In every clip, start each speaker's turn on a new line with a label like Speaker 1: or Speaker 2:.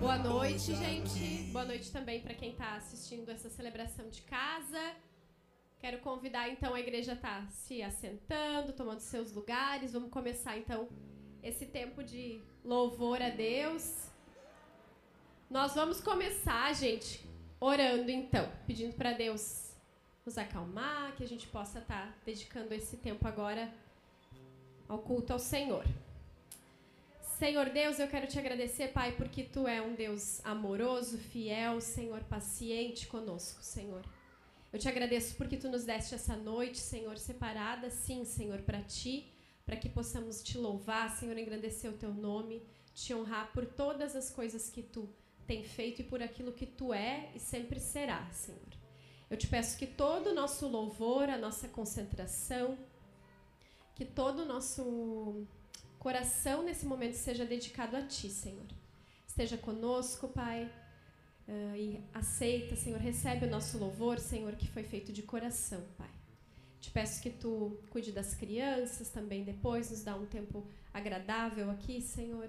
Speaker 1: Boa noite, gente. Boa noite também para quem está assistindo essa celebração de casa. Quero convidar então a igreja a estar tá se assentando, tomando seus lugares. Vamos começar então esse tempo de louvor a Deus. Nós vamos começar, gente, orando então, pedindo para Deus nos acalmar, que a gente possa estar tá dedicando esse tempo agora ao culto ao Senhor. Senhor Deus, eu quero te agradecer, Pai, porque tu é um Deus amoroso, fiel, Senhor, paciente conosco, Senhor. Eu te agradeço porque tu nos deste essa noite, Senhor, separada, sim, Senhor, para ti, para que possamos te louvar, Senhor, engrandecer o teu nome, te honrar por todas as coisas que tu tem feito e por aquilo que tu é e sempre será, Senhor. Eu te peço que todo o nosso louvor, a nossa concentração, que todo o nosso coração nesse momento seja dedicado a Ti, Senhor. Esteja conosco, Pai, uh, e aceita, Senhor, recebe o nosso louvor, Senhor, que foi feito de coração, Pai. Te peço que Tu cuide das crianças também depois, nos dá um tempo agradável aqui, Senhor.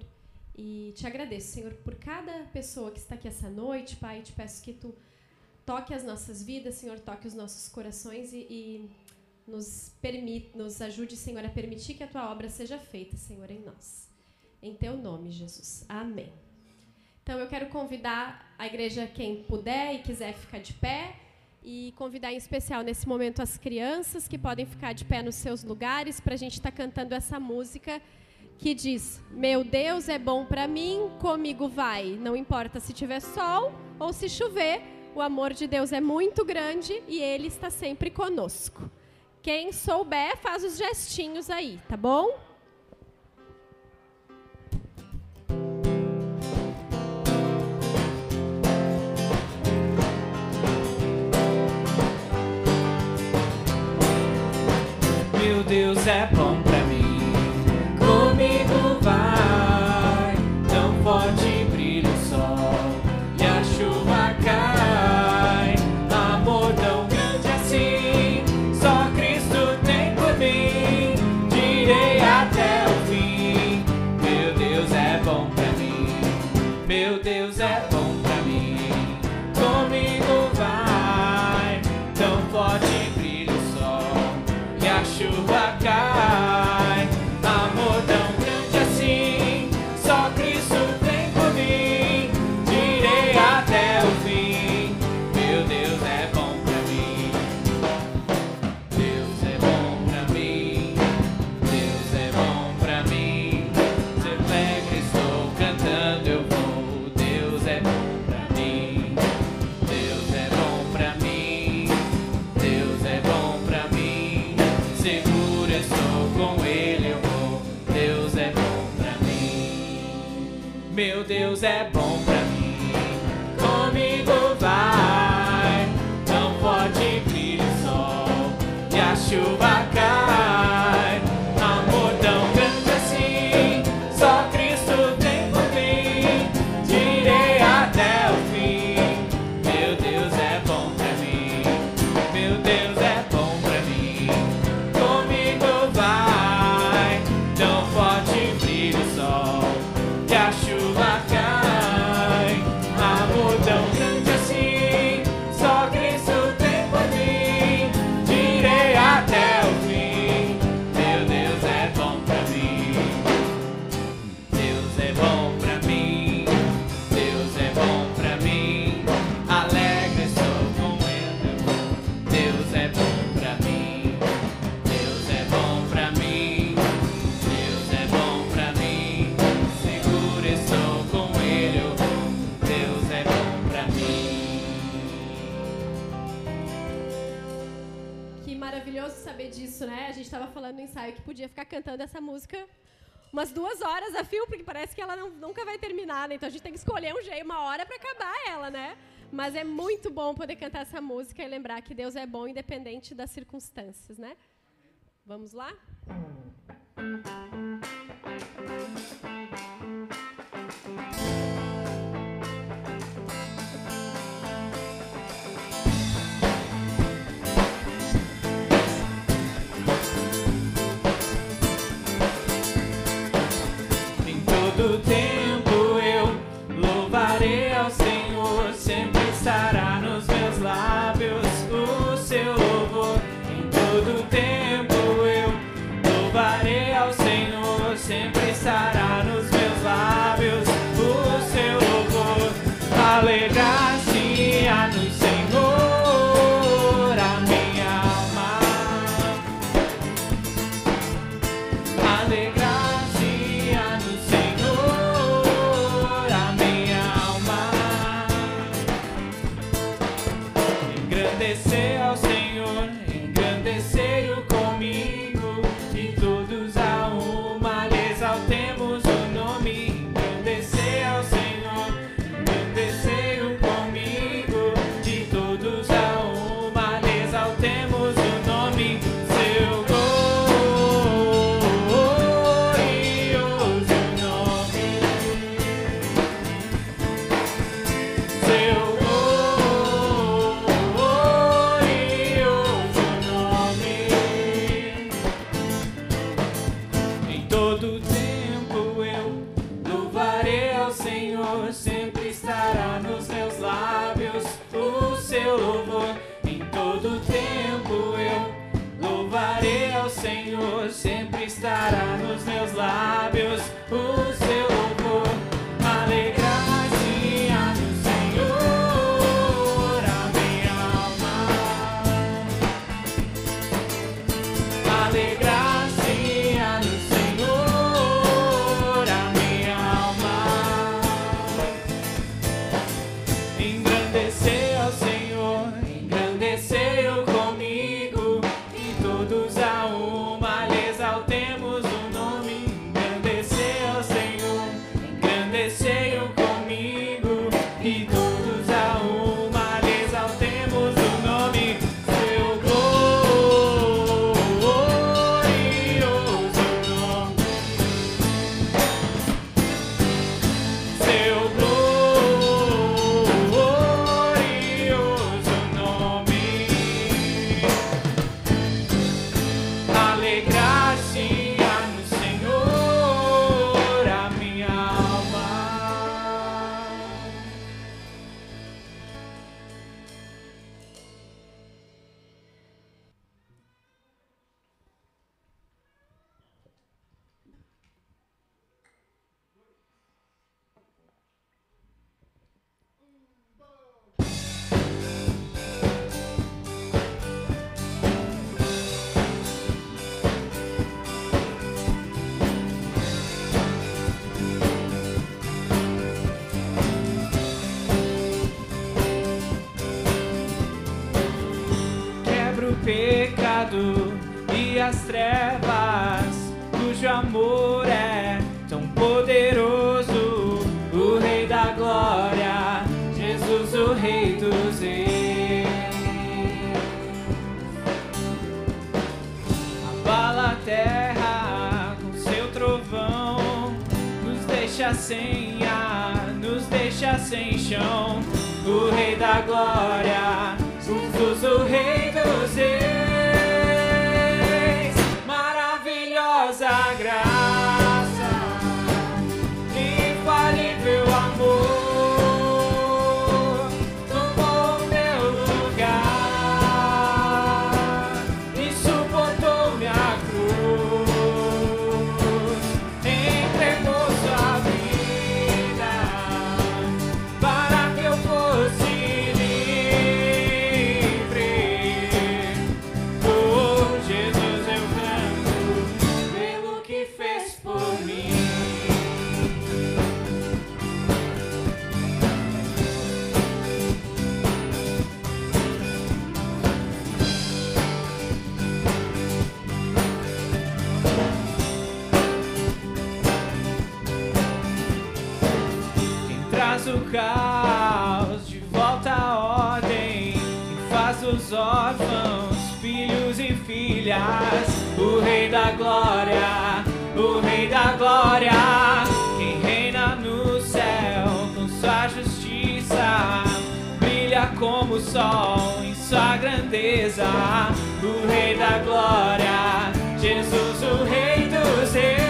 Speaker 1: E te agradeço, Senhor, por cada pessoa que está aqui essa noite, Pai. Te peço que Tu toque as nossas vidas, Senhor, toque os nossos corações e, e nos, permite, nos ajude, Senhor, a permitir que a tua obra seja feita, Senhor, em nós. Em teu nome, Jesus. Amém. Então eu quero convidar a igreja, quem puder e quiser ficar de pé, e convidar em especial nesse momento as crianças que podem ficar de pé nos seus lugares para a gente estar tá cantando essa música que diz: Meu Deus é bom para mim, comigo vai. Não importa se tiver sol ou se chover, o amor de Deus é muito grande e Ele está sempre conosco. Quem souber, faz os gestinhos aí, tá bom?
Speaker 2: Meu Deus é Deus é bom pra mim. Comigo vai, não pode brilhar o sol e a chuva cai. Amor tão grande assim, só Cristo tem por mim. Direi até o fim. Meu Deus é bom pra mim. Meu Deus é bom pra mim. Comigo vai, não pode brilhar o sol
Speaker 1: estava falando no ensaio que podia ficar cantando essa música umas duas horas a fio, porque parece que ela não, nunca vai terminar, né? Então a gente tem que escolher um jeito, uma hora para acabar ela, né? Mas é muito bom poder cantar essa música e lembrar que Deus é bom independente das circunstâncias, né? Vamos lá? Música todo tempo
Speaker 2: engrandecer ao Senhor. pecado e as trevas, cujo amor é tão poderoso, o Rei da Glória, Jesus, o Rei dos Reis. Abala a terra com seu trovão, nos deixa sem ar, nos deixa sem chão, o Rei da Glória. paz, o Rei da glória, o Rei da glória, quem reina no céu com sua justiça, brilha como o sol em sua grandeza, o Rei da glória, Jesus, o Rei dos reis.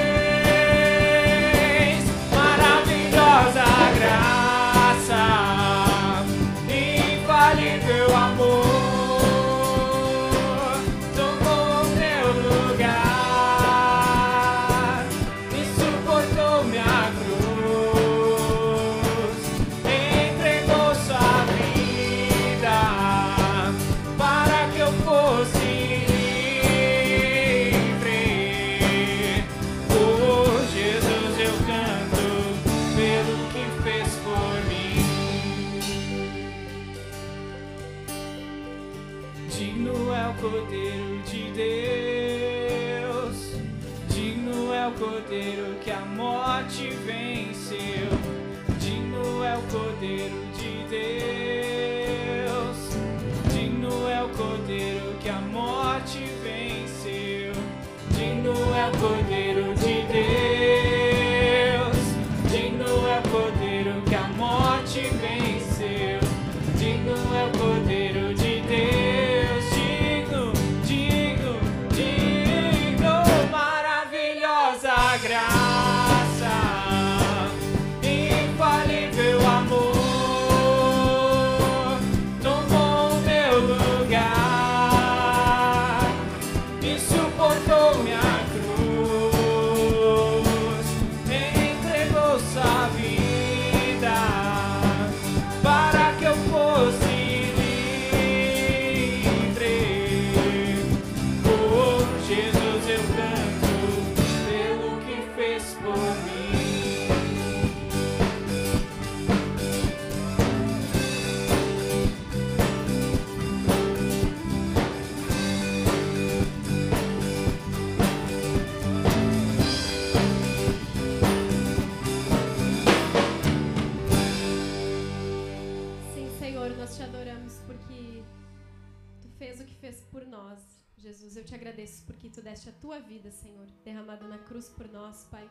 Speaker 3: Vida,
Speaker 1: Senhor, derramada na cruz por nós, Pai.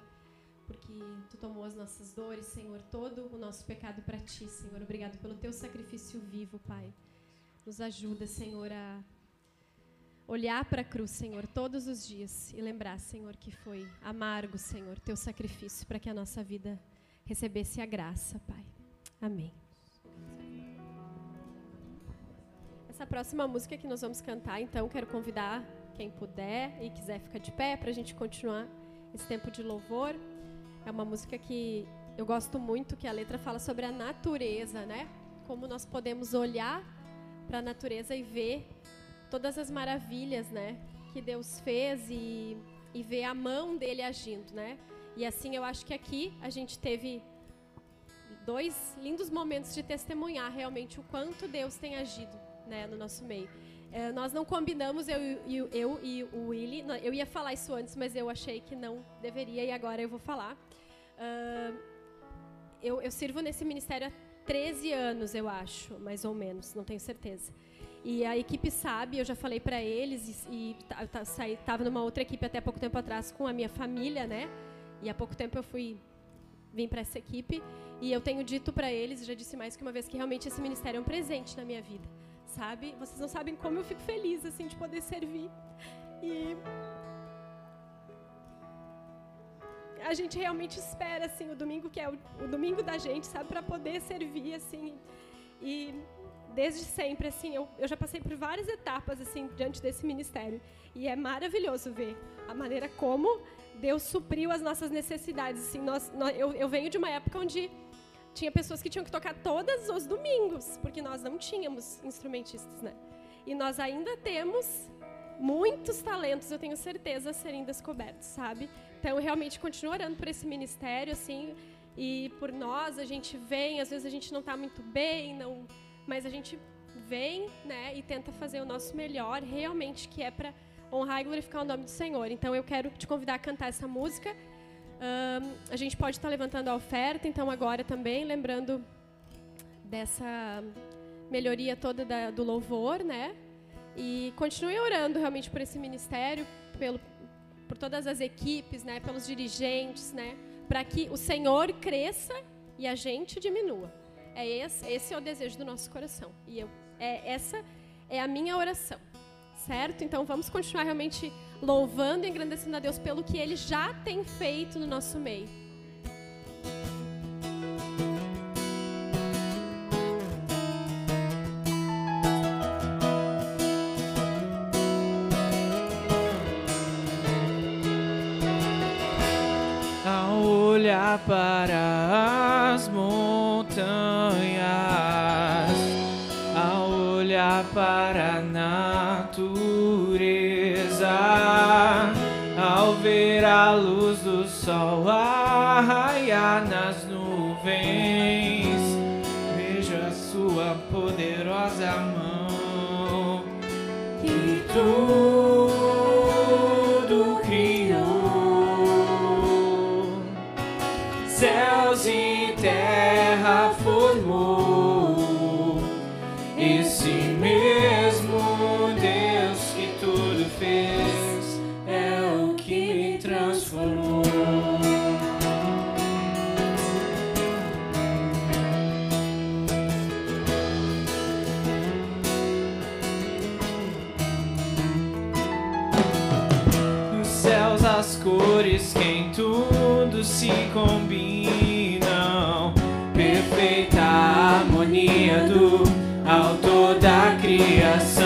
Speaker 1: Porque tu tomou as nossas dores, Senhor, todo o nosso pecado para ti, Senhor. Obrigado pelo teu sacrifício vivo, Pai. Nos ajuda, Senhor, a olhar para a cruz, Senhor, todos os dias e lembrar, Senhor, que foi amargo, Senhor, teu sacrifício para que a nossa vida recebesse a graça, Pai. Amém. Essa próxima música que nós vamos cantar, então, quero convidar quem puder e quiser ficar de pé para a gente continuar esse tempo de louvor. É uma música que eu gosto muito, que a letra fala sobre a natureza, né? Como nós podemos olhar para a natureza e ver todas as maravilhas, né? Que Deus fez e, e ver a mão dele agindo, né? E assim eu acho que aqui a gente teve dois lindos momentos de testemunhar realmente o quanto Deus tem agido né, no nosso meio. Eh, nós não combinamos, eu, e o- eu e o Willy, eu ia falar isso antes, mas eu achei que não deveria e agora eu vou falar. Ah, eu, eu sirvo nesse ministério há 13 anos, eu acho, mais ou menos, não tenho certeza. E a equipe sabe, eu já falei para eles e, e ta- ta- saí- tava numa outra equipe até pouco tempo atrás com a minha família, né? E há pouco tempo eu fui vim para essa equipe e eu tenho dito para eles, já disse mais que uma vez que realmente esse ministério é um presente na minha vida, sabe? Vocês não sabem como eu fico feliz assim de poder servir. E a gente realmente espera assim o domingo que é o, o domingo da gente, sabe, para poder servir assim. E desde sempre assim, eu, eu já passei por várias etapas assim diante desse ministério e é maravilhoso ver a maneira como Deus supriu as nossas necessidades. Assim, nós, nós- eu, eu venho de uma época onde tinha pessoas que tinham que tocar todos os domingos, porque nós não tínhamos instrumentistas, né? E nós ainda temos muitos talentos, eu tenho certeza, a serem descobertos, sabe? Então, eu realmente continuo orando por esse ministério, assim, e por nós, a gente vem, às vezes a gente não está muito bem, não, mas a gente vem, né, e tenta fazer o nosso melhor, realmente, que é para honrar e glorificar o nome do Senhor. Então, eu quero te convidar a cantar essa música. A gente pode estar levantando a oferta, então agora também, lembrando dessa melhoria toda da- do louvor, né? E continue orando realmente por esse ministério, pelo, por todas as equipes, né? Pelos dirigentes, né? Para que o Senhor cresça e a gente diminua. É esse, esse é o desejo do nosso coração. E eu, é, essa é a minha oração certo? Então vamos continuar realmente louvando e engrandecendo a Deus pelo que Ele já tem feito no nosso meio.
Speaker 3: Ao olhar para vejo
Speaker 2: da criação.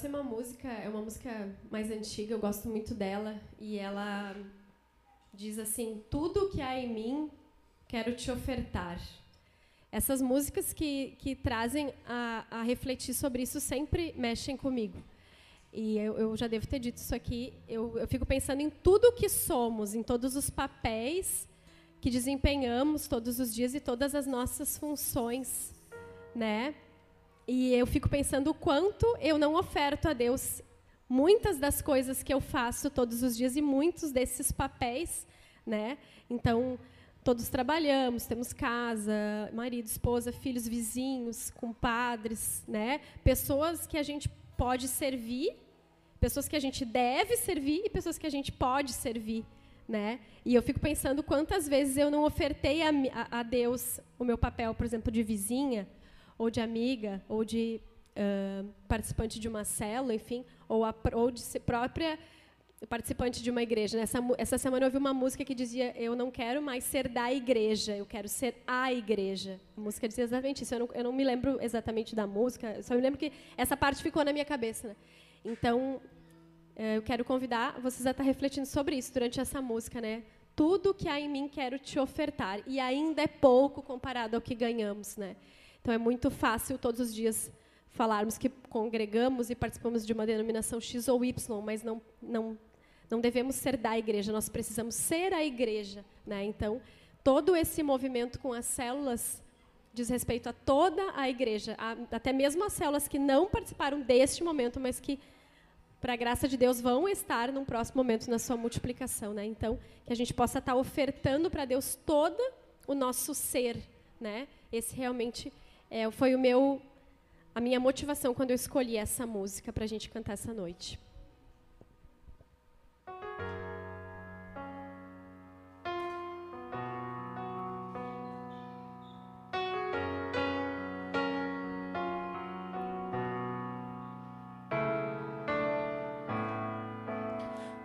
Speaker 1: Próxima música é uma música mais antiga, eu gosto muito dela. E ela diz assim: Tudo que há em mim, quero te ofertar. Essas músicas que, que trazem a, a refletir sobre isso sempre mexem comigo. E eu, eu, já devo ter dito isso aqui. Eu, eu fico pensando em tudo que somos, em todos os papéis que desempenhamos todos os dias e todas as nossas funções, né? E eu fico pensando o quanto eu não oferto a Deus muitas das coisas que eu faço todos os dias e muitos desses papéis, né? Então, todos trabalhamos, temos casa, marido, esposa, filhos, vizinhos, compadres, né? Pessoas que a gente pode servir, pessoas que a gente deve servir e pessoas que a gente pode servir, né? E eu fico pensando quantas vezes eu não ofertei a, a, a Deus o meu papel, por exemplo, de vizinha, ou de amiga, ou de uh, participante de uma célula, enfim, ou, a, ou de ser própria participante de uma igreja. Nessa, essa semana eu ouvi uma música que dizia: Eu não quero mais ser da igreja, eu quero ser a igreja. A música dizia exatamente isso. Eu não, eu não me lembro exatamente da música, só me lembro que essa parte ficou na minha cabeça. Né? Então, eu quero convidar vocês a estar refletindo sobre isso durante essa música, né? Tudo que há em mim quero te ofertar e ainda é pouco comparado ao que ganhamos, né? Então é muito fácil todos os dias falarmos que congregamos e participamos de uma denominação X ou Y, mas não, não, não devemos ser da igreja, nós precisamos ser a igreja. Né? Então, todo esse movimento com as células diz respeito a toda a igreja, a, até mesmo as células que não participaram deste momento, mas que, para a graça de Deus, vão estar num próximo momento na sua multiplicação. Né? Então, que a gente possa estar ofertando para Deus todo o nosso ser. Né? Esse realmente é, foi o meu, a minha motivação quando eu escolhi essa música para a gente cantar essa noite.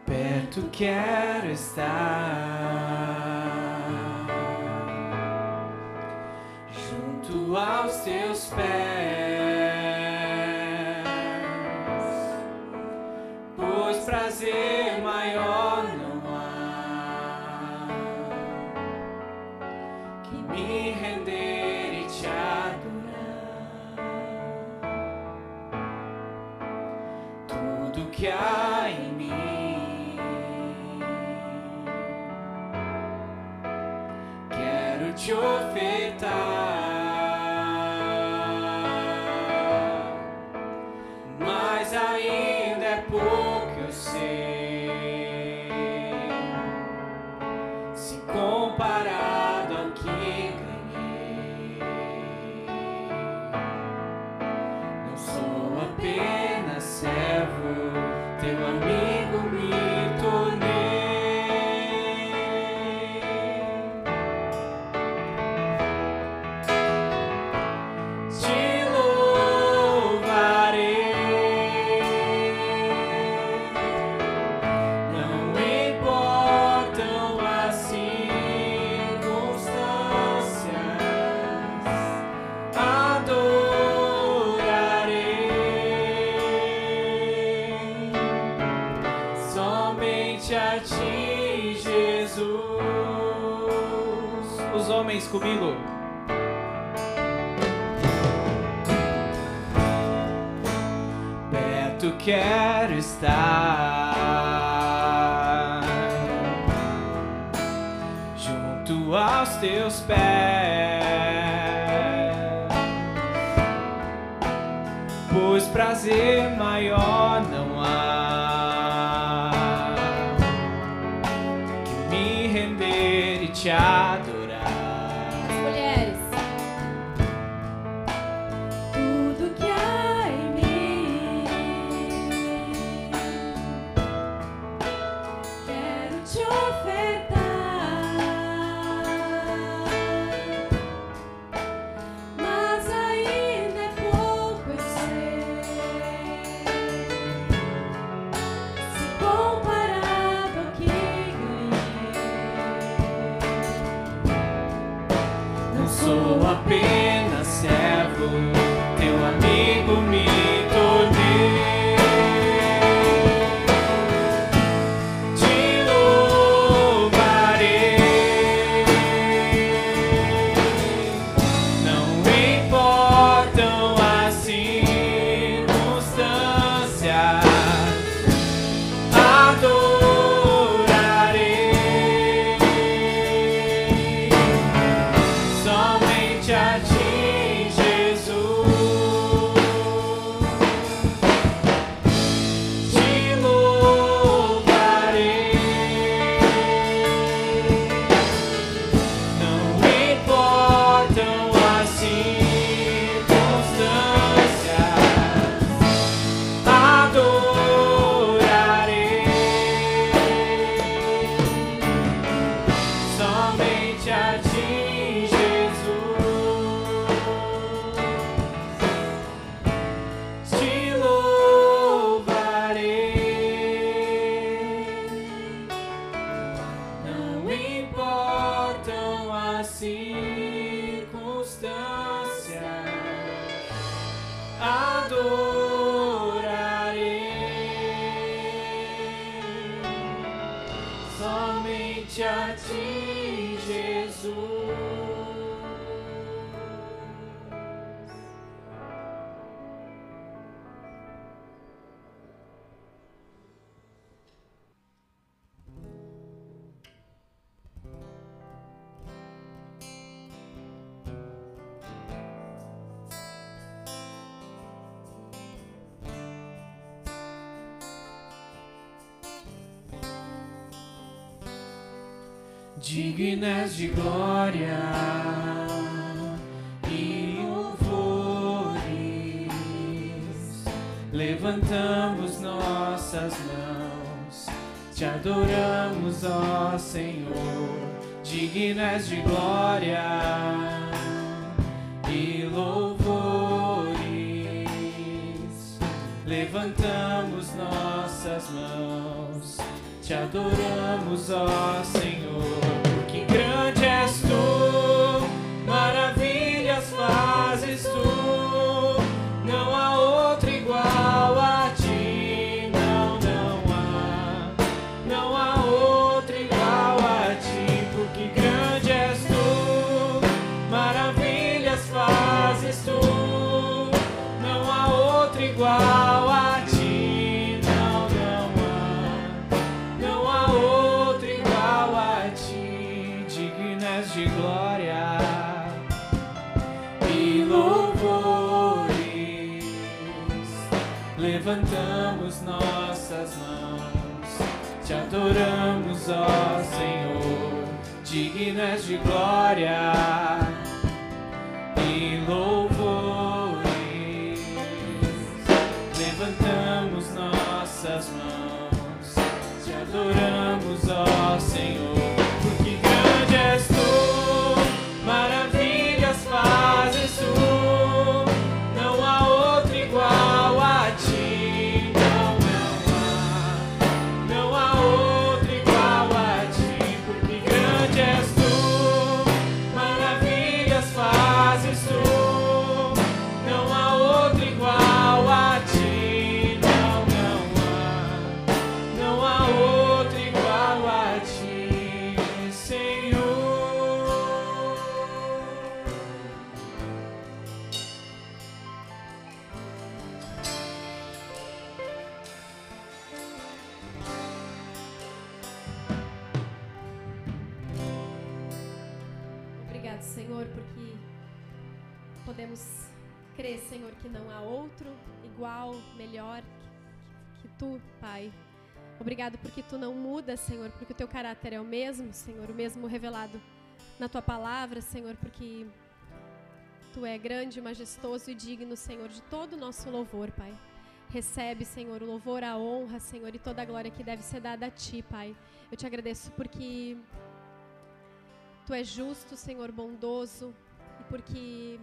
Speaker 2: Perto quero estar. Aos teus pés, quero estar, junto aos teus pés, pois prazer dignas de glória e louvores, levantamos nossas mãos, te adoramos, ó Senhor, dignas de glória e louvores, levantamos nossas mãos te adoramos, ó Senhor, adoramos, ó Senhor, dignas de glória e louvores. Levantamos nossas mãos, te adoramos, ó Senhor,
Speaker 1: crer, Senhor, que não há outro igual, melhor que, que tu, Pai. Obrigado porque tu não muda, Senhor, porque o teu caráter é o mesmo, Senhor, o mesmo revelado na tua palavra, Senhor, porque tu é grande, majestoso e digno, Senhor, de todo o nosso louvor, Pai. Recebe, Senhor, o louvor, a honra, Senhor, e toda a glória que deve ser dada a ti, Pai. Eu te agradeço porque Tu és justo, Senhor, bondoso, e porque.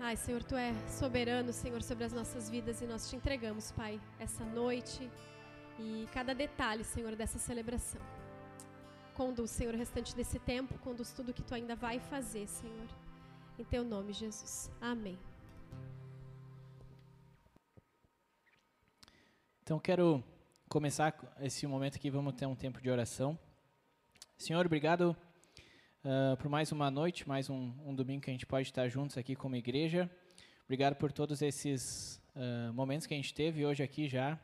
Speaker 1: Ai, Senhor, Tu é soberano, Senhor, sobre as nossas vidas e nós te entregamos, Pai, essa noite e cada detalhe, Senhor, dessa celebração. Conduz, Senhor, o restante desse tempo, conduz tudo que Tu ainda vai fazer, Senhor. Em Teu nome, Jesus. Amém.
Speaker 4: Então quero começar esse momento aqui, vamos ter um tempo de oração. Senhor, obrigado ah, por mais uma noite, mais um, um domingo que a gente pode estar juntos aqui como igreja. Obrigado por todos esses ah, momentos que a gente teve hoje aqui já,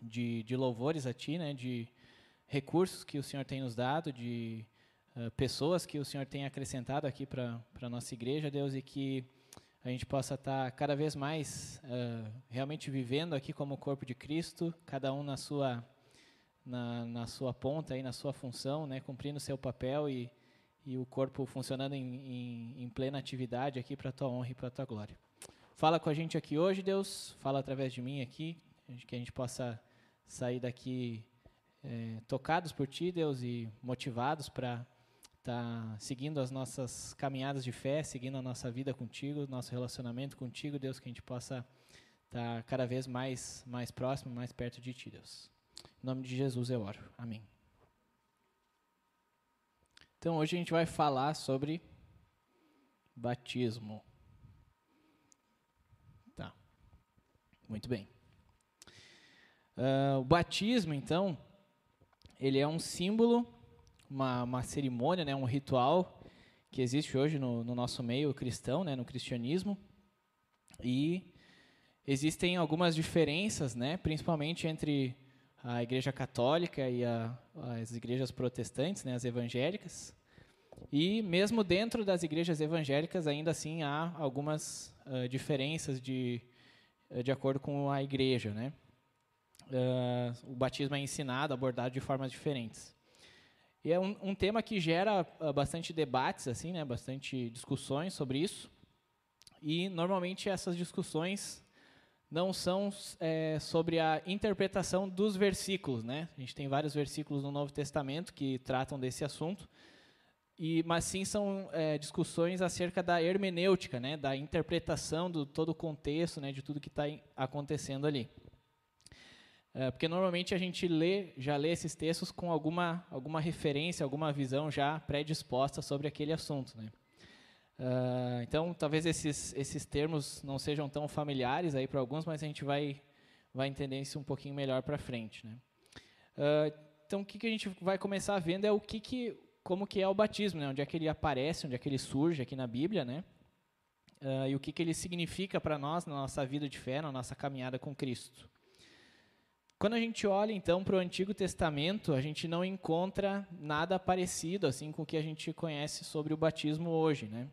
Speaker 4: de, de louvores a Ti, né, de recursos que o Senhor tem nos dado, de ah, pessoas que o Senhor tem acrescentado aqui para a nossa igreja, Deus, e que a gente possa estar cada vez mais ah, realmente vivendo aqui como corpo de Cristo, cada um na sua na, na sua ponta aí na sua função, né, cumprindo o seu papel e, e o corpo funcionando em, em, em plena atividade aqui para a tua honra e para a tua glória. Fala com a gente aqui hoje, Deus, fala através de mim aqui, que a gente possa sair daqui eh, tocados por Ti, Deus, e motivados para estar seguindo as nossas caminhadas de fé, seguindo a nossa vida contigo, nosso relacionamento contigo, Deus, que a gente possa estar cada vez mais, mais próximo, mais perto de Ti, Deus. Em nome de Jesus eu oro. Amém. Então hoje a gente vai falar sobre batismo.
Speaker 2: Muito bem. Ah, o batismo, então, ele é um símbolo, uma, uma cerimônia, né, um ritual que existe hoje no, no nosso meio cristão, né, no cristianismo. E existem algumas diferenças, né, principalmente entre a Igreja Católica e a, as igrejas protestantes, né, as evangélicas. E mesmo dentro das igrejas evangélicas, ainda assim há algumas uh, diferenças de, de acordo com a igreja, né? Uh, o batismo é ensinado, abordado de formas diferentes. E é um, um tema que gera uh, bastante debates, assim, né? Bastante discussões sobre isso. E normalmente essas discussões não são é, sobre a interpretação dos versículos, né? A gente tem vários versículos no Novo Testamento que tratam desse assunto, e mas sim são é, discussões acerca da hermenêutica, né? Da interpretação do todo o contexto, né? De tudo que está acontecendo ali. É, porque normalmente a gente lê, já lê esses textos com alguma alguma referência, alguma visão já predisposta sobre aquele assunto, né? Uh, então, talvez esses, esses termos não sejam tão familiares aí para alguns, mas a gente vai, vai entender isso um pouquinho melhor para frente. Né? Uh, então, o que, que a gente vai começar vendo é o que, que como que é o batismo, né? onde é que ele aparece, onde é que ele surge aqui na Bíblia, né? Uh, e o que, que ele significa para nós na nossa vida de fé, na nossa caminhada com Cristo. Quando a gente olha então para o Antigo Testamento, a gente não encontra nada parecido assim com o que a gente conhece sobre o batismo hoje, né?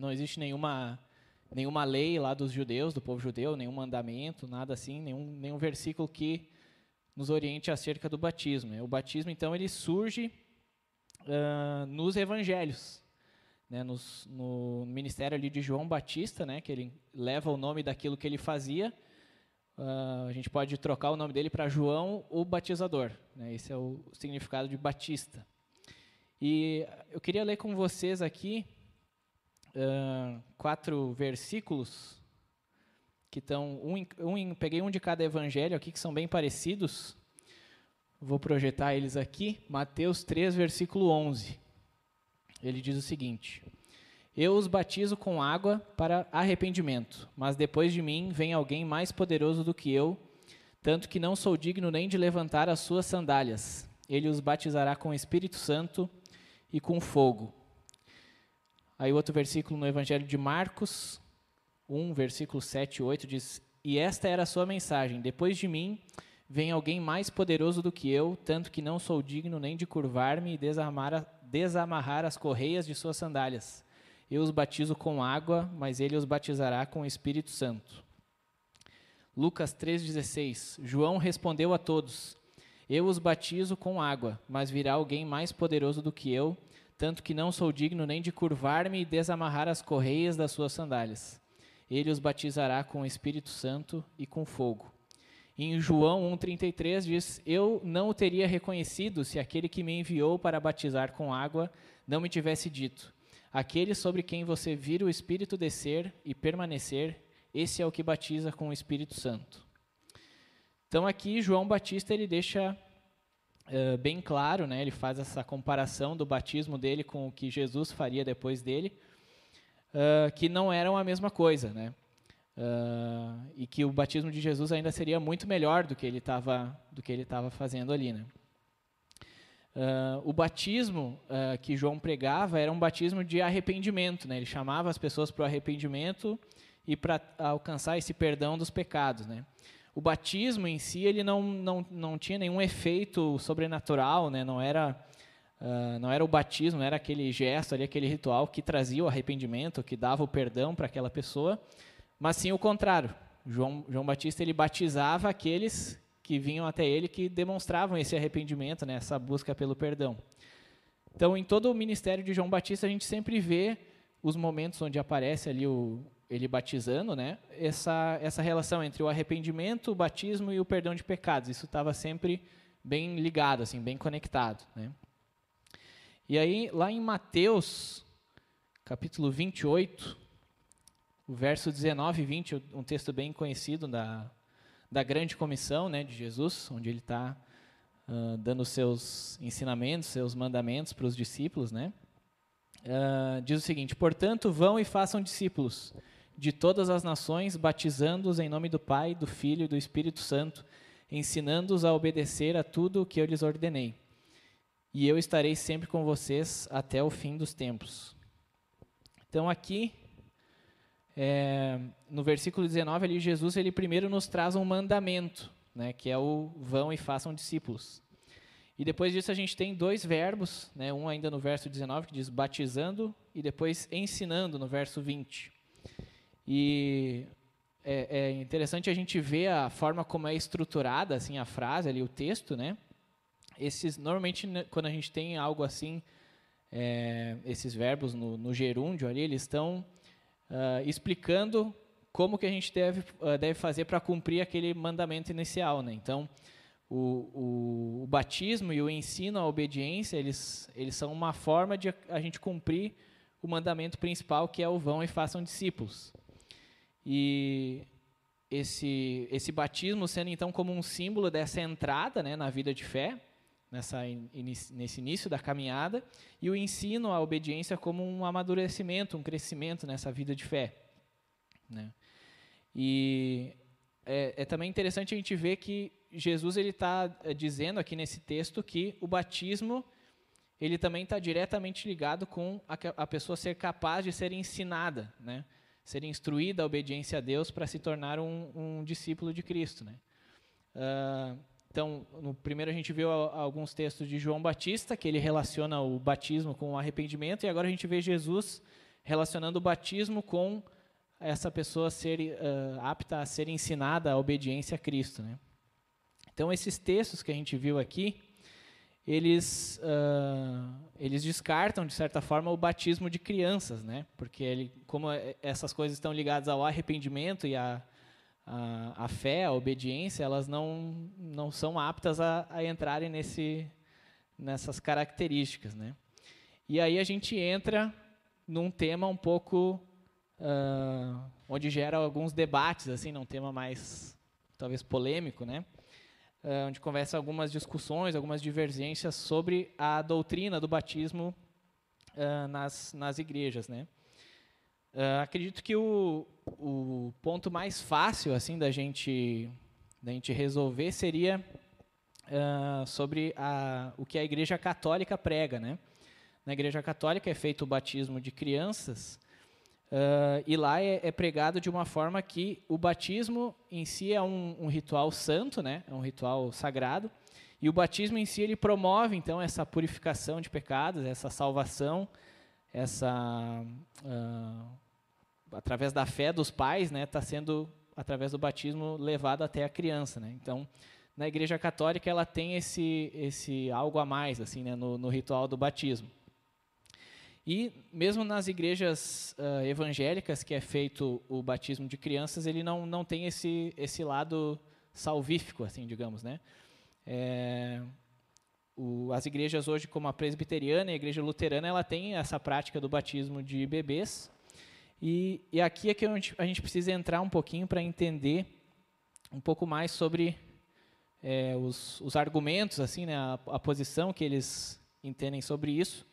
Speaker 2: Não existe nenhuma nenhuma lei lá dos judeus, do povo judeu, nenhum mandamento, nada assim, nenhum, nenhum versículo que nos oriente acerca do batismo. O batismo, então, ele surge uh, nos evangelhos, né, nos, no ministério ali de João Batista, né, que ele leva o nome daquilo que ele fazia. Uh, a gente pode trocar o nome dele para João o Batizador. Né, esse é o significado de Batista. E eu queria ler com vocês aqui quatro versículos que estão um, um, peguei um de cada evangelho aqui que são bem parecidos. Vou projetar eles aqui. Mateus 3, versículo 11. Ele diz o seguinte: Eu os batizo com água para arrependimento, mas depois de mim vem alguém mais poderoso do que eu, tanto que não sou digno nem de levantar as suas sandálias. Ele os batizará com o Espírito Santo e com fogo. Aí outro versículo no Evangelho de Marcos 1, versículo 7 e 8 diz: E esta era a sua mensagem: Depois de mim vem alguém mais poderoso do que eu, tanto que não sou digno nem de curvar-me e desamarrar, desamarrar as correias de suas sandálias. Eu os batizo com água, mas ele os batizará com o Espírito Santo. Lucas 3,16 João respondeu a todos: Eu os batizo com água, mas virá alguém mais poderoso do que eu tanto que não sou digno nem de curvar-me e desamarrar as correias das suas sandálias. Ele os batizará com o Espírito Santo e com fogo. Em João 1,33 diz: Eu não o teria reconhecido se aquele que me enviou para batizar com água não me tivesse dito: Aquele sobre quem você vira o Espírito descer e permanecer, esse é o que batiza com o Espírito Santo. Então aqui João Batista ele deixa bem claro, né? Ele faz essa comparação do batismo dele com o que Jesus faria depois dele, uh, que não eram a mesma coisa, né? Uh, e que o batismo de Jesus ainda seria muito melhor do que ele estava do que ele estava fazendo ali, né? Uh, o batismo uh, que João pregava era um batismo de arrependimento, né? Ele chamava as pessoas para o arrependimento e para alcançar esse perdão dos pecados, né? O batismo em si ele não, não, não tinha nenhum efeito sobrenatural, né? não, era, uh, não era o batismo, não era aquele gesto, ali, aquele ritual que trazia o arrependimento, que dava o perdão para aquela pessoa, mas sim o contrário. João, João Batista ele batizava aqueles que vinham até ele que demonstravam esse arrependimento, né? essa busca pelo perdão. Então, em todo o ministério de João Batista, a gente sempre vê os momentos onde aparece ali o, ele batizando, né? Essa essa relação entre o arrependimento, o batismo e o perdão de pecados, isso estava sempre bem ligado, assim, bem conectado, né? E aí lá em Mateus, capítulo 28, o verso 19 e 20, um texto bem conhecido da da grande comissão, né, de Jesus, onde ele está uh, dando seus ensinamentos, seus mandamentos para os discípulos, né? Uh, diz o seguinte: Portanto, vão e façam discípulos de todas as nações, batizando-os em nome do Pai, do Filho e do Espírito Santo, ensinando-os a obedecer a tudo o que eu lhes ordenei. E eu estarei sempre com vocês até o fim dos tempos. Então aqui, é, no versículo 19, ali, Jesus ele primeiro nos traz um mandamento, né, que é o vão e façam discípulos. E depois disso a gente tem dois verbos, né, um ainda no verso 19 que diz batizando e depois ensinando no verso 20. E é, é, interessante a gente ver a forma como é estruturada assim a frase ali, o texto, né? Esses normalmente né, quando a gente tem algo assim, é, esses verbos no, no, gerúndio ali, eles estão uh, explicando como que a gente deve, uh, deve fazer para cumprir aquele mandamento inicial, né? Então o, o, o, batismo e o ensino à obediência, eles, eles são uma forma de a gente cumprir o mandamento principal, que é o vão e façam discípulos. E esse, esse batismo sendo, então, como um símbolo dessa entrada né, na vida de fé, nessa, nesse início da caminhada, e o ensino à obediência como um amadurecimento, um crescimento nessa vida de fé. Né? E é, é também interessante a gente ver que Jesus ele está eh, dizendo aqui nesse texto que o batismo ele também está diretamente ligado com a, a, pessoa ser capaz de ser ensinada, né? Ser instruída a obediência a Deus para se tornar um, um, discípulo de Cristo. Né? Uh, então, no primeiro a gente viu alguns textos de João Batista, que ele relaciona o batismo com o arrependimento, e agora a gente vê Jesus relacionando o batismo com essa pessoa ser uh, apta a ser ensinada a obediência a Cristo. Né? Então, esses textos que a gente viu aqui, eles, uh, eles descartam, de certa forma, o batismo de crianças, né? porque ele, como é, essas coisas estão ligadas ao arrependimento e à a, a, fé, a obediência, elas não, não são aptas a, a entrarem nesse, nessas características. Né? E aí a gente entra num tema um pouco uh, onde gera alguns debates, assim, num tema mais talvez polêmico, né? Uh, onde conversa algumas discussões, algumas divergências sobre a doutrina do batismo uh, nas, nas igrejas, né? Uh, acredito que o, o ponto mais fácil assim da gente da gente resolver seria sobre a, o que a Igreja Católica prega, né? Na Igreja Católica é feito o batismo de crianças Uh, e lá é, é, pregado de uma forma que o batismo em si é um, um, ritual santo, né? é um ritual sagrado, e o batismo em si ele promove então essa purificação de pecados, essa salvação, essa uh, através da fé dos pais, né? Está sendo através do batismo levado até a criança, né? Então na Igreja Católica ela tem esse esse algo a mais assim, né? no, no ritual do batismo. E mesmo nas igrejas uh, evangélicas, que é feito o batismo de crianças, ele não, não tem esse, esse lado salvífico, assim, digamos, né? É, o, as igrejas hoje, como a presbiteriana e a igreja luterana, ela tem essa prática do batismo de bebês. E, e aqui é que a gente, a gente precisa entrar um pouquinho para entender um pouco mais sobre é, os, os argumentos, assim, né, a, a posição que eles entendem sobre isso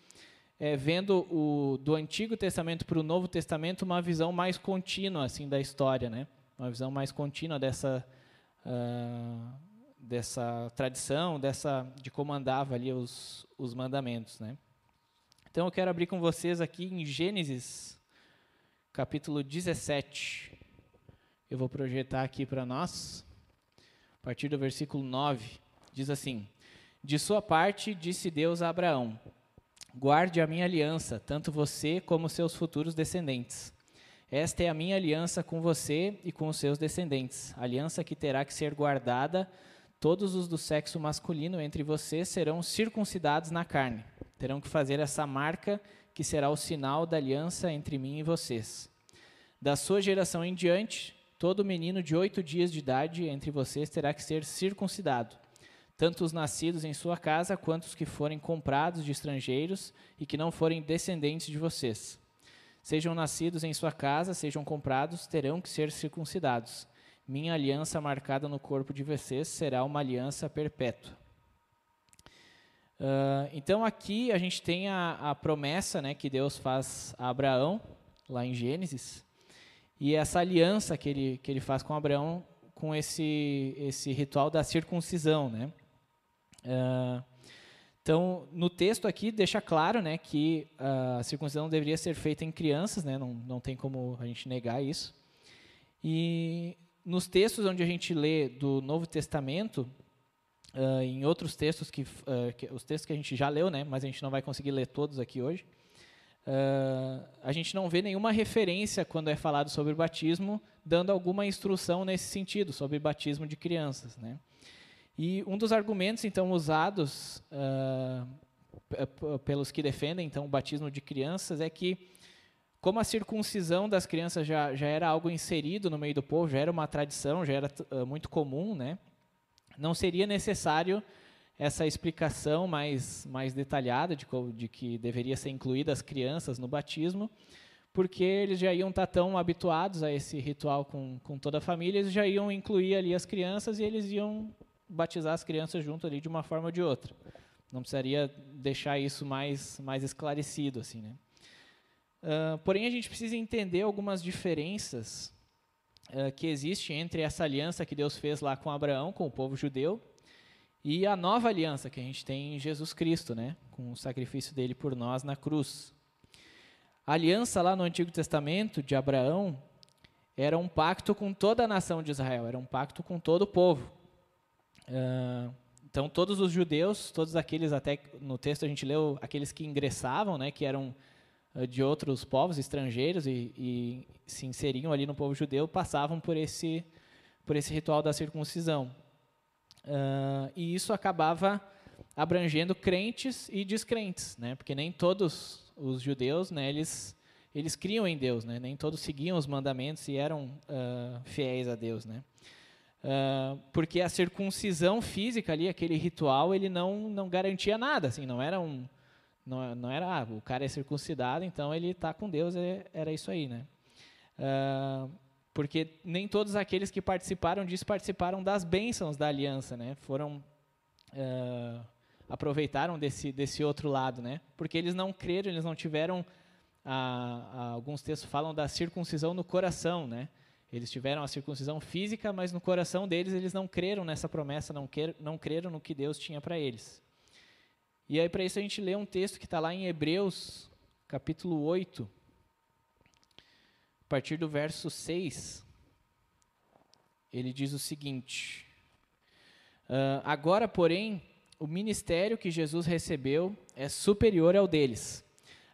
Speaker 2: é, vendo o, do Antigo Testamento para o Novo Testamento uma visão mais contínua assim da história, né? Uma visão mais contínua dessa uh, dessa tradição, dessa de como andava ali os, os mandamentos, né? Então eu quero abrir com vocês aqui em Gênesis, capítulo 17. Eu vou projetar aqui para nós, a partir do versículo 9. Diz assim: De sua parte, disse Deus a Abraão: Guarde a minha aliança, tanto você como seus futuros descendentes. Esta é a minha aliança com você e com os seus descendentes, aliança que terá que ser guardada. Todos os do sexo masculino entre vocês serão circuncidados na carne. Terão que fazer essa marca que será o sinal da aliança entre mim e vocês. Da sua geração em diante, todo menino de oito dias de idade entre vocês terá que ser circuncidado tanto os nascidos em sua casa quanto os que forem comprados de estrangeiros e que não forem descendentes de vocês. Sejam nascidos em sua casa, sejam comprados, terão que ser circuncidados. Minha aliança marcada no corpo de vocês será uma aliança perpétua. Uh, então aqui a gente tem a, a, promessa né, que Deus faz a Abraão, lá em Gênesis, e essa aliança que ele, que ele faz com Abraão com esse, esse ritual da circuncisão, né? Uh, então, no texto aqui deixa claro, né, que a circuncisão deveria ser feita em crianças, né? Não, não tem como a gente negar isso. E nos textos onde a gente lê do Novo Testamento, uh, em outros textos que, uh, que, os textos que a gente já leu, né, mas a gente não vai conseguir ler todos aqui hoje. Uh, a gente não vê nenhuma referência quando é falado sobre o batismo, dando alguma instrução nesse sentido sobre batismo de crianças, né? E um dos argumentos então usados pelos que defendem então o batismo de crianças é que como a circuncisão das crianças já, já era algo inserido no meio do povo, já era uma tradição, já era uh, muito comum, né? não seria necessário essa explicação mais, mais detalhada de, de que deveria ser incluída as crianças no batismo, porque eles já iam estar tão habituados a esse ritual com, com toda a família, eles já iam incluir ali as crianças e eles iam batizar as crianças junto ali de uma forma ou de outra. Não precisaria deixar isso mais, mais esclarecido, assim, né? Uh, porém, a gente precisa entender algumas diferenças uh, que existem entre essa aliança que Deus fez lá com Abraão, com o povo judeu, e a nova aliança que a gente tem em Jesus Cristo, né, com o sacrifício dele por nós na cruz. A aliança lá no Antigo Testamento de Abraão era um pacto com toda a nação de Israel, era um pacto com todo o povo. Então, todos os judeus, todos aqueles, até no texto a gente leu, aqueles que ingressavam, né, que eram uh, de outros povos estrangeiros e, e, se inseriam ali no povo judeu, passavam por esse, por esse ritual da circuncisão. Uh, e isso acabava abrangendo crentes e descrentes, né? Porque nem todos os judeus, né, eles eles criam em Deus, né? Nem todos seguiam os mandamentos e eram uh, fiéis a Deus, né? Uh, porque a circuncisão física ali, aquele ritual, ele não não garantia nada, assim, não era um não, não era ah, o cara é circuncidado, então ele está com Deus, é, era isso aí, né? Uh, porque nem todos aqueles que participaram disso participaram das bênçãos da aliança, né? Foram uh, aproveitaram desse desse outro lado, né? Porque eles não creram, eles não tiveram a, a, alguns textos falam da circuncisão no coração, né? Eles tiveram a circuncisão física, mas no coração deles eles não creram nessa promessa, não, quer, não creram no que Deus tinha para eles. E aí, para isso, a gente lê um texto que está lá em Hebreus, capítulo 8, a partir do verso 6, ele diz o seguinte: uh, Agora, porém, o ministério que Jesus recebeu é superior ao deles,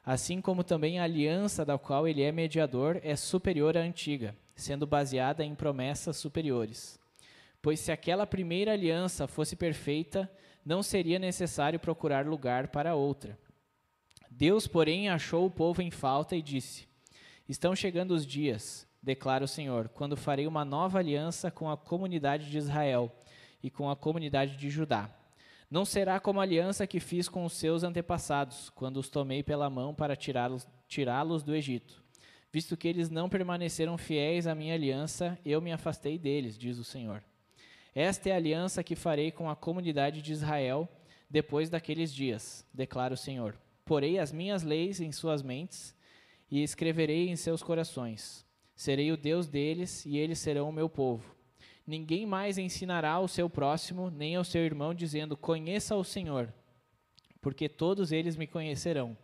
Speaker 2: assim como também a aliança da qual ele é mediador é superior à antiga, sendo baseada em promessas superiores. Pois se aquela primeira aliança fosse perfeita, não seria necessário procurar lugar para outra. Deus, porém, achou o povo em falta e disse: Estão chegando os dias, declara o Senhor, quando farei uma nova aliança com a comunidade de Israel e com a comunidade de Judá. Não será como a aliança que fiz com os seus antepassados, quando os tomei pela mão para tirá-los tirá do Egito. Visto que eles não permaneceram fiéis à minha aliança, eu me afastei deles, diz o Senhor. Esta é a aliança que farei com a comunidade de Israel depois daqueles dias, declara o Senhor. Porei as minhas leis em suas mentes e escreverei em seus corações. Serei o Deus deles e eles serão o meu povo. Ninguém mais ensinará ao seu próximo, nem ao seu irmão, dizendo: Conheça o Senhor, porque todos eles me conhecerão,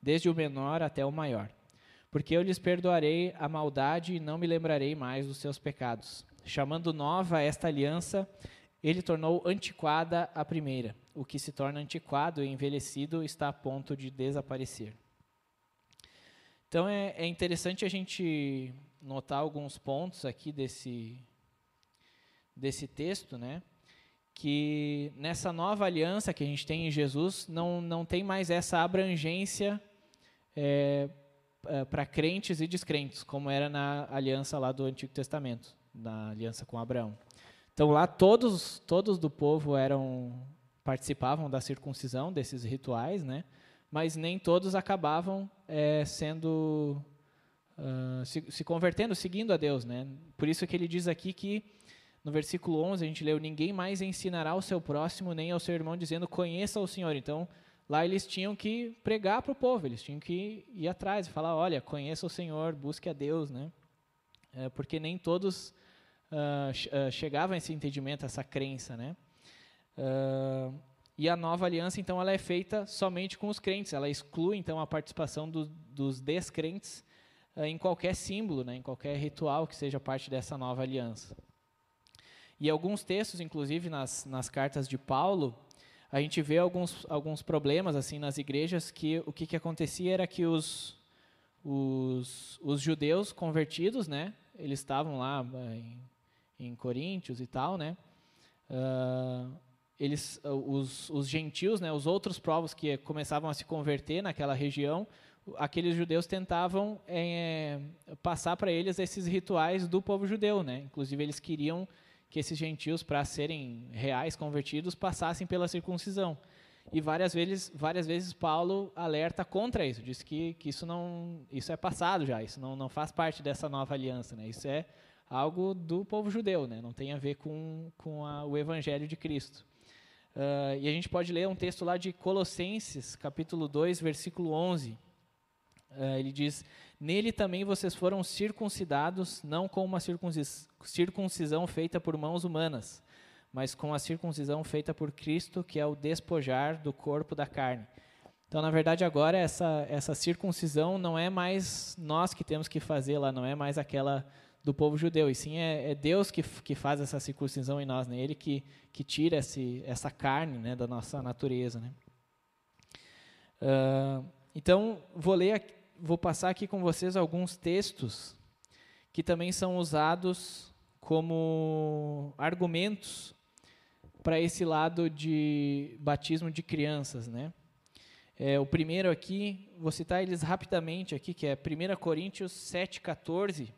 Speaker 2: desde o menor até o maior. Porque eu lhes perdoarei a maldade e não me lembrarei mais dos seus pecados. Chamando nova esta aliança, ele tornou antiquada a primeira. O que se torna antiquado e envelhecido está a ponto de desaparecer. Então é, é interessante a gente notar alguns pontos aqui desse, desse texto, né? Que nessa nova aliança que a gente tem em Jesus, não, não tem mais essa abrangência é, para crentes e descrentes, como era na aliança lá do Antigo Testamento, na aliança com Abraão. Então lá todos, todos do povo eram participavam da circuncisão, desses rituais, né? mas nem todos acabavam é, sendo uh, se, se, convertendo, seguindo a Deus, né? Por isso que ele diz aqui que no versículo 11 a gente leu: ninguém mais ensinará ao seu próximo nem ao seu irmão dizendo conheça o Senhor. Então lá eles tinham que pregar para o povo, eles tinham que ir atrás e falar: olha, conheça o Senhor, busque a Deus, né? é, porque nem todos uh, uh, chegavam a esse entendimento, a essa crença, né? Uh, e a nova aliança, então, ela é feita somente com os crentes. Ela exclui, então, a participação do, dos descrentes em qualquer símbolo, né, em qualquer ritual que seja parte dessa nova aliança. E alguns textos, inclusive nas, nas cartas de Paulo, a gente vê alguns, alguns problemas assim nas igrejas que o que, que acontecia era que os, os, os judeus convertidos, né, eles estavam lá em, em Coríntios e tal, né, uh, eles, os, os gentios, né, os outros povos que começavam a se converter naquela região, aqueles judeus tentavam é, passar para eles esses rituais do povo judeu, né? Inclusive eles queriam que esses gentios, para serem reais convertidos, passassem pela circuncisão. E várias vezes, várias vezes Paulo alerta contra isso, diz que, que isso não, isso é passado já, isso não, não faz parte dessa nova aliança, né? Isso é algo do povo judeu, né? Não tem a ver com, com a, o evangelho de Cristo. Uh, e a gente pode ler um texto lá de Colossenses, capítulo 2, versículo 11. Uh, ah, ele diz: Nele também vocês foram circuncidados, não com uma circuncisão feita por mãos humanas, mas com a circuncisão feita por Cristo, que é o despojar do corpo da carne. Então, na verdade, agora essa, essa circuncisão não é mais nós que temos que fazê-la, não é mais aquela do povo judeu, e sim é, é, Deus que, que faz essa circuncisão em nós, né? Ele que, que tira esse, essa carne né, da nossa natureza. Né? Uh, então, vou ler, vou passar aqui com vocês alguns textos que também são usados como argumentos para esse lado de batismo de crianças, né? É, o primeiro aqui, vou citar eles rapidamente aqui, que é 1 Coríntios 7,14,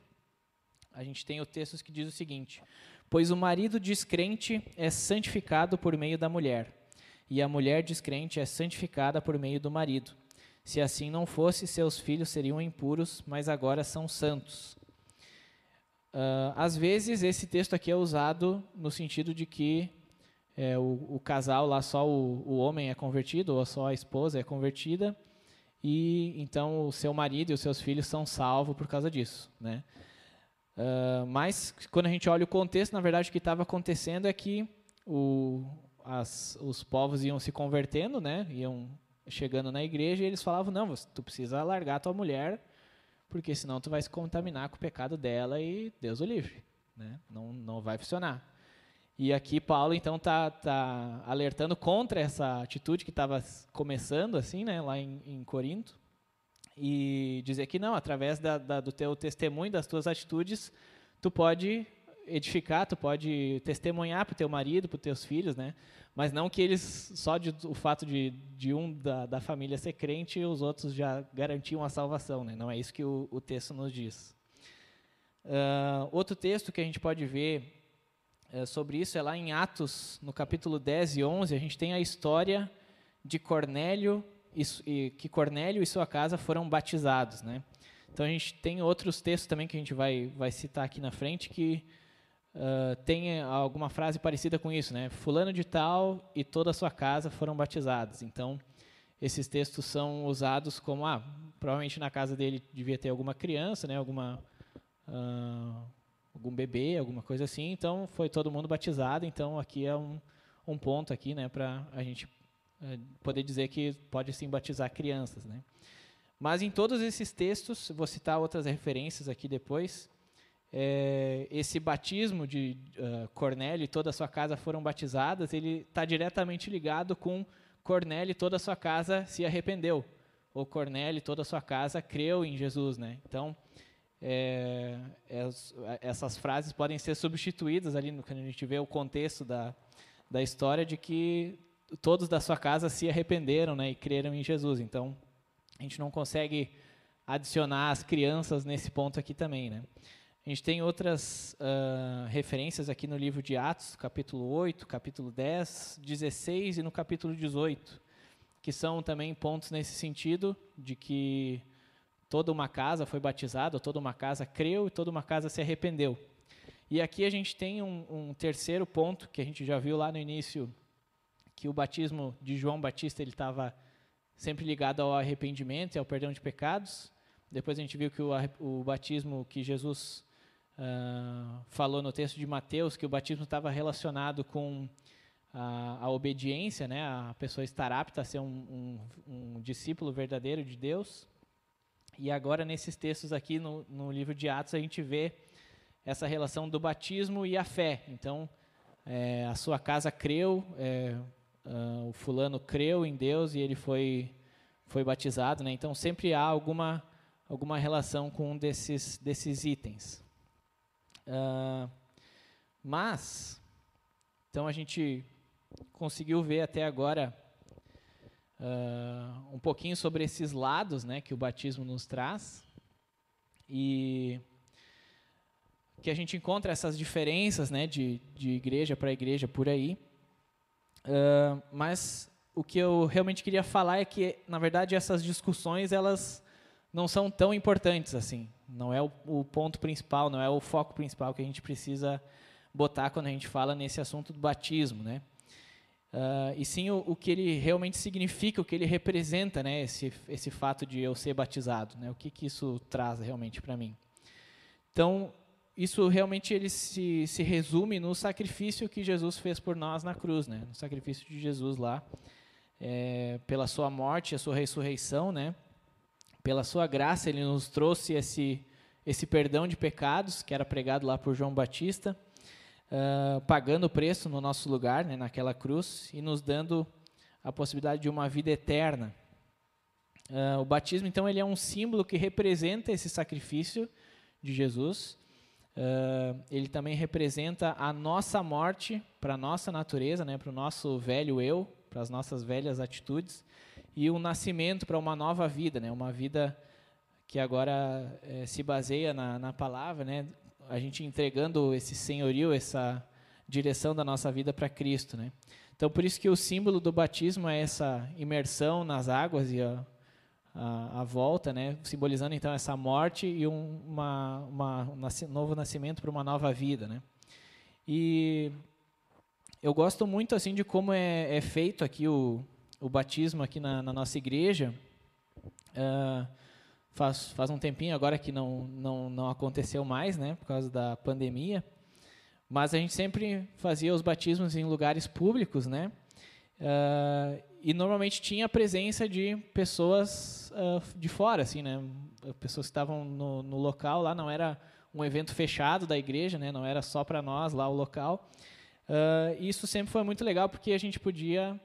Speaker 2: a gente tem o texto que diz o seguinte: Pois o marido descrente é santificado por meio da mulher, e a mulher descrente é santificada por meio do marido. Se assim não fosse, seus filhos seriam impuros, mas agora são santos. Uh, às vezes, esse texto aqui é usado no sentido de que é, o, o, casal lá, só o, o homem é convertido, ou só a esposa é convertida, e então o seu marido e os seus filhos são salvos por causa disso. Né? Uh, mas, quando a gente olha o contexto, na verdade, o que estava acontecendo é que o, as, os povos iam se convertendo, né? iam chegando na igreja e eles falavam: não, tu precisa largar tua mulher, porque senão tu vai se contaminar com o pecado dela e Deus o livre. Né? Não, não vai funcionar. E aqui Paulo então está tá alertando contra essa atitude que estava começando assim, né, lá em, em Corinto, e dizer que não, através da, da, do teu testemunho, das tuas atitudes, tu pode edificar, tu pode testemunhar para o teu marido, para os teus filhos, né? Mas não que eles, só de, o fato de, de um da, da família ser crente, os outros já garantiam a salvação, né? Não é isso que o, o texto nos diz. Uh, outro texto que a gente pode ver uh, sobre isso é lá em Atos, no capítulo 10 e 11, a gente tem a história de Cornélio e, e, que Cornélio e sua casa foram batizados, né? Então a gente tem outros textos também que a gente vai, vai citar aqui na frente que uh, tem alguma frase parecida com isso, né? Fulano de tal e toda a sua casa foram batizados. Então esses textos são usados como ah, provavelmente na casa dele devia ter alguma criança, né? Alguma uh, algum bebê, alguma coisa assim. Então foi todo mundo batizado. Então aqui é um, um ponto aqui, né? Para a gente é, poder dizer que pode sim batizar crianças, né? Mas em todos esses textos, vou citar outras referências aqui depois. É, esse batismo de uh, Cornélio e toda a sua casa foram batizadas, ele está diretamente ligado com Cornélio e toda a sua casa se arrependeu, ou Cornélio e toda a sua casa creu em Jesus, né? Então, é, é, essas frases podem ser substituídas ali no, quando a gente vê o contexto da, da história de que todos da sua casa se arrependeram né, e creram em Jesus. Então, a gente não consegue adicionar as crianças nesse ponto aqui também. Né? A gente tem outras uh, referências aqui no livro de Atos, capítulo 8, capítulo 10, 16 e no capítulo 18, que são também pontos nesse sentido de que toda uma casa foi batizada, toda uma casa creu e toda uma casa se arrependeu. E aqui a gente tem um, um terceiro ponto que a gente já viu lá no início que o batismo de João Batista ele estava sempre ligado ao arrependimento e ao perdão de pecados. Depois a gente viu que o, o batismo que Jesus ah, falou no texto de Mateus que o batismo estava relacionado com a, a, obediência, né? A pessoa estar apta a ser um, um, um, discípulo verdadeiro de Deus. E agora nesses textos aqui no, no livro de Atos a gente vê essa relação do batismo e a fé. Então, é, a sua casa creu, é, uh, o fulano creu em Deus e ele foi foi batizado, né? Então sempre há alguma alguma relação com um desses desses itens. Uh, mas então a gente conseguiu ver até agora uh, um pouquinho sobre esses lados, né, que o batismo nos traz e que a gente encontra essas diferenças, né, de, de igreja para igreja por aí. Uh, mas o que eu realmente queria falar é que, na verdade, essas discussões elas não são tão importantes assim. Não é o, o ponto principal, não é o foco principal que a gente precisa botar quando a gente fala nesse assunto do batismo, né? Uh, e sim o, o, que ele realmente significa, o que ele representa, né? Esse, esse fato de eu ser batizado, né? O que, que isso traz realmente para mim. Então, isso realmente ele se, se resume no sacrifício que Jesus fez por nós na cruz, né? No sacrifício de Jesus lá, é, pela sua morte, a sua ressurreição, né? Pela sua graça ele nos trouxe esse esse perdão de pecados que era pregado lá por João Batista, uh, pagando o preço no nosso lugar, né? Naquela cruz e nos dando a possibilidade de uma vida eterna. Uh, o batismo, então, ele é um símbolo que representa esse sacrifício de Jesus Uh, ele também representa a nossa morte para a nossa natureza, né, para o nosso velho eu, para as nossas velhas atitudes, e o nascimento para uma nova vida, né, uma vida que agora eh, se baseia na, na palavra, né, a gente entregando esse senhorio, essa direção da nossa vida para Cristo. Né. Então, por isso que o símbolo do batismo é essa imersão nas águas e a, a, a, volta, né, simbolizando então essa morte e um uma, uma, um novo nascimento para uma nova vida, né. E eu gosto muito assim de como é, é feito aqui o, o batismo aqui na, na nossa igreja. Uh, faz, faz um tempinho agora que não, não, não aconteceu mais, né, por causa da pandemia. Mas a gente sempre fazia os batismos em lugares públicos, né? Uh, e normalmente tinha a presença de pessoas uh, de fora, assim, né? Pessoas que estavam no, no, local lá, não era um evento fechado da igreja, né? Não era só para nós lá o local. Uh, isso sempre foi muito legal porque a gente podia,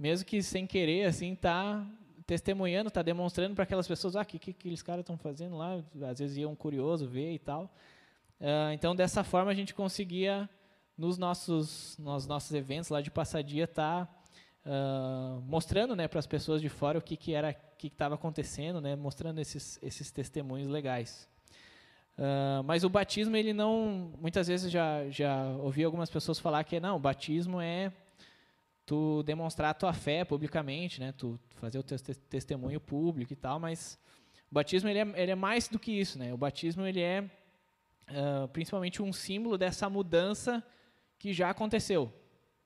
Speaker 2: mesmo que sem querer, assim, tá testemunhando, tá demonstrando para aquelas pessoas, ah, o que, que aqueles caras estão fazendo lá? Às vezes iam curioso ver e tal. Uh, então dessa forma a gente conseguia nos nossos nos nossos eventos lá de passadia tá uh, mostrando né, para as pessoas de fora o que, que era que estava acontecendo, né, mostrando esses, esses testemunhos legais. Uh, mas o batismo, ele não. Muitas vezes já, já ouvi algumas pessoas falar que não, o batismo é tu demonstrar a tua fé publicamente, né, tu fazer o teu testemunho público e tal, mas o batismo ele é, ele é mais do que isso. Né, o batismo ele é uh, principalmente um símbolo dessa mudança que já aconteceu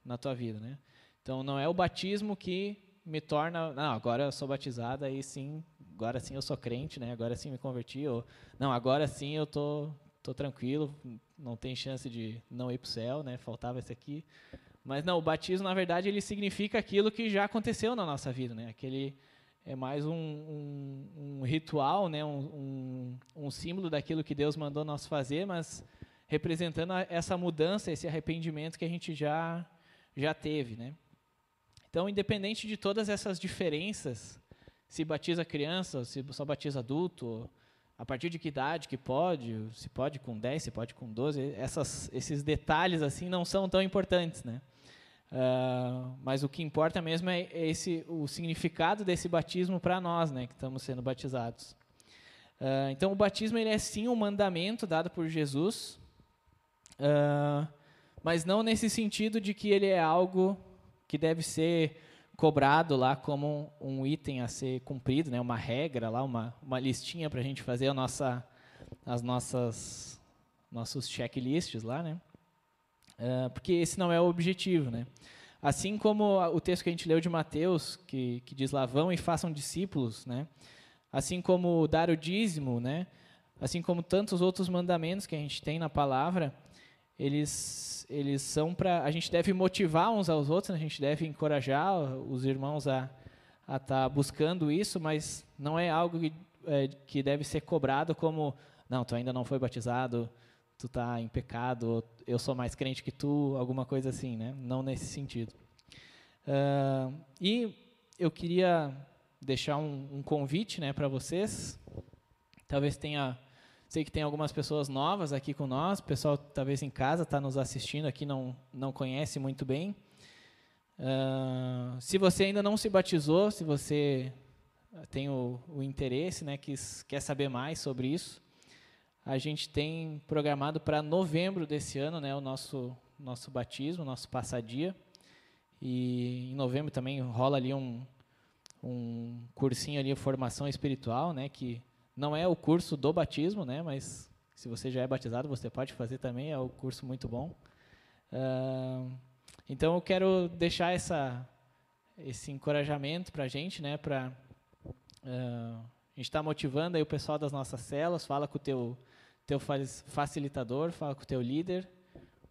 Speaker 2: na tua vida. Né? Então não é o batismo que me torna, não, agora eu sou batizado, aí sim, agora sim eu sou crente, né? Agora sim me converti, ou não, agora sim eu tô tô tranquilo, não tem chance de não ir para o céu, né? Faltava esse aqui. Mas não, o batismo na verdade ele significa aquilo que já aconteceu na nossa vida, né? Aquele é mais um, um, um ritual, né? Um, um, símbolo daquilo que Deus mandou nós fazer, mas representando essa mudança, esse arrependimento que a gente já já teve, né? Então, independente de todas essas diferenças, se batiza criança, se só batiza adulto, a partir de que idade que pode, se pode com 10, se pode com 12, essas, esses detalhes assim não são tão importantes, né? Uh, mas o que importa mesmo é esse o significado desse batismo para nós, né, que estamos sendo batizados. Uh, então, o batismo ele é sim um mandamento dado por Jesus, uh, mas não nesse sentido de que ele é algo que deve ser cobrado lá como um, item a ser cumprido, né? Uma regra lá, uma, uma listinha para a gente fazer a nossa, as nossas nossos checklists lá, né? Uh, porque esse não é o objetivo, né? Assim como o texto que a gente leu de Mateus, que, que diz lá, vão e façam discípulos, né? Assim como dar o dízimo, né? assim como tantos outros mandamentos que a gente tem na palavra, eles, eles são para. A gente deve motivar uns aos outros, né? a gente deve encorajar os irmãos a estar tá buscando isso, mas não é algo que, é, que deve ser cobrado como: não, tu ainda não foi batizado, tu está em pecado, eu sou mais crente que tu, alguma coisa assim, né? Não nesse sentido. Uh, e eu queria deixar um, um convite né, para vocês. Talvez tenha Sei que tem algumas pessoas novas aqui com nós, o pessoal talvez em casa está nos assistindo aqui, não, não conhece muito bem. Uh, se você ainda não se batizou, se você tem o, o interesse, né, quis, quer saber mais sobre isso, a gente tem programado para novembro desse ano né, o nosso, nosso batismo, nosso passadia. E em novembro também rola ali um, um cursinho ali, formação espiritual, né, que não é o curso do batismo, né? Mas se você já é batizado, você pode fazer também. É um curso muito bom. Uh, então eu quero deixar essa, esse encorajamento para a gente, né? Para uh, a gente está motivando aí o pessoal das nossas celas. Fala com o teu teu facilitador, fala com o teu líder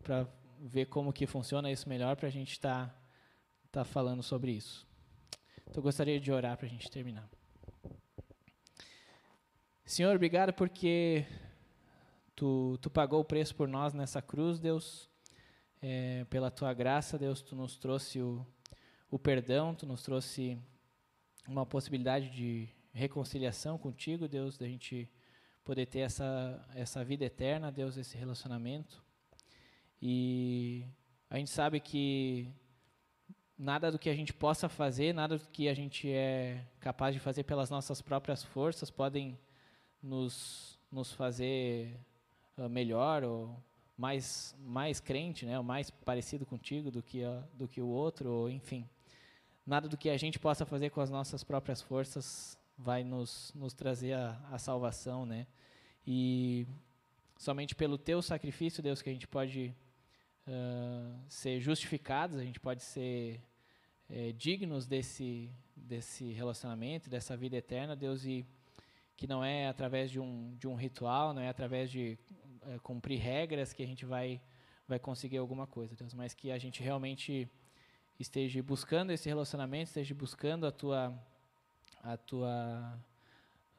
Speaker 2: para ver como que funciona isso melhor para a gente estar tá, tá falando sobre isso. Então eu gostaria de orar para a gente terminar. Senhor, obrigado porque tu, tu pagou o preço por nós nessa cruz, Deus. É, pela tua graça, Deus, tu nos trouxe o, o perdão, tu nos trouxe uma possibilidade de reconciliação contigo, Deus, da gente poder ter essa, essa vida eterna, Deus, esse relacionamento. E a gente sabe que nada do que a gente possa fazer, nada do que a gente é capaz de fazer pelas nossas próprias forças podem nos, nos fazer uh, melhor ou mais, mais crente, né, ou mais parecido contigo do que, do que o outro, ou, enfim. Nada do que a gente possa fazer com as nossas próprias forças vai nos, nos trazer a, a salvação, né? E somente pelo teu sacrifício, Deus, que a gente pode uh, ser justificados, a gente pode ser é, dignos desse, desse relacionamento, dessa vida eterna, Deus, e que não é através de um, de um ritual, não é através de é, cumprir regras que a gente vai, vai conseguir alguma coisa, Deus, mas que a gente realmente esteja buscando esse relacionamento, esteja buscando a tua, a tua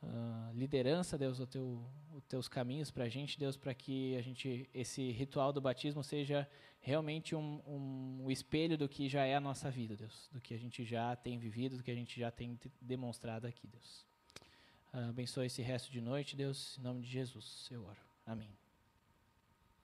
Speaker 2: uh, liderança, Deus, o teu, os teus caminhos para a gente, Deus, para que a gente esse ritual do batismo seja realmente um, um, um, espelho do que já é a nossa vida, Deus, do que a gente já tem vivido, do que a gente já tem demonstrado aqui, Deus. Abençoe esse resto de noite, Deus, em nome de Jesus, eu oro. Amém.